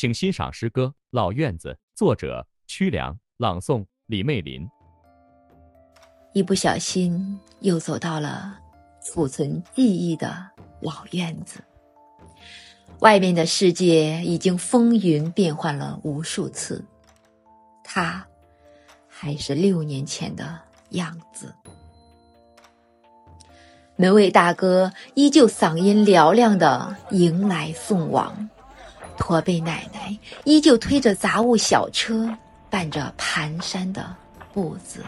请欣赏诗歌《老院子》，作者曲梁，朗诵李媚林。一不小心，又走到了储存记忆的老院子。外面的世界已经风云变幻了无数次，他还是六年前的样子。门卫大哥依旧嗓音嘹亮的迎来送往，驼背奶奶依旧推着杂物小车，伴着蹒跚的步子。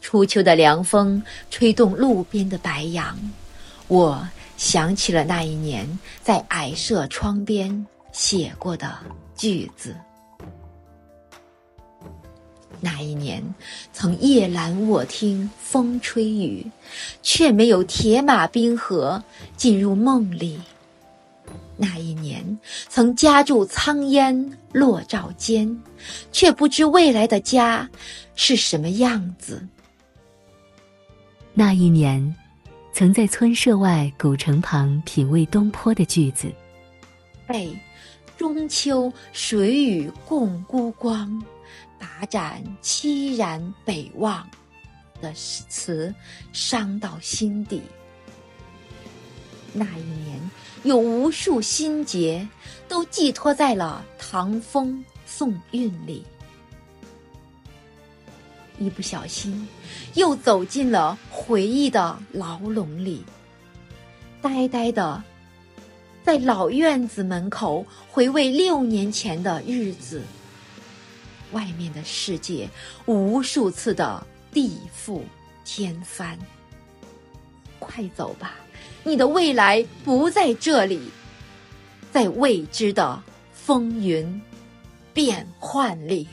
初秋的凉风吹动路边的白杨，我想起了那一年在矮舍窗边写过的句子。那一年，曾夜阑卧听风吹雨，却没有铁马冰河进入梦里。那一年，曾家住苍烟落照间，却不知未来的家是什么样子。那一年，曾在村舍外古城旁品味东坡的句子，被中秋水雨共孤光，把盏凄然北望的词伤到心底。那一年，有无数心结都寄托在了唐风宋韵里。一不小心，又走进了回忆的牢笼里，呆呆的在老院子门口回味六年前的日子。外面的世界无数次的地覆天翻。快走吧，你的未来不在这里，在未知的风云变幻里。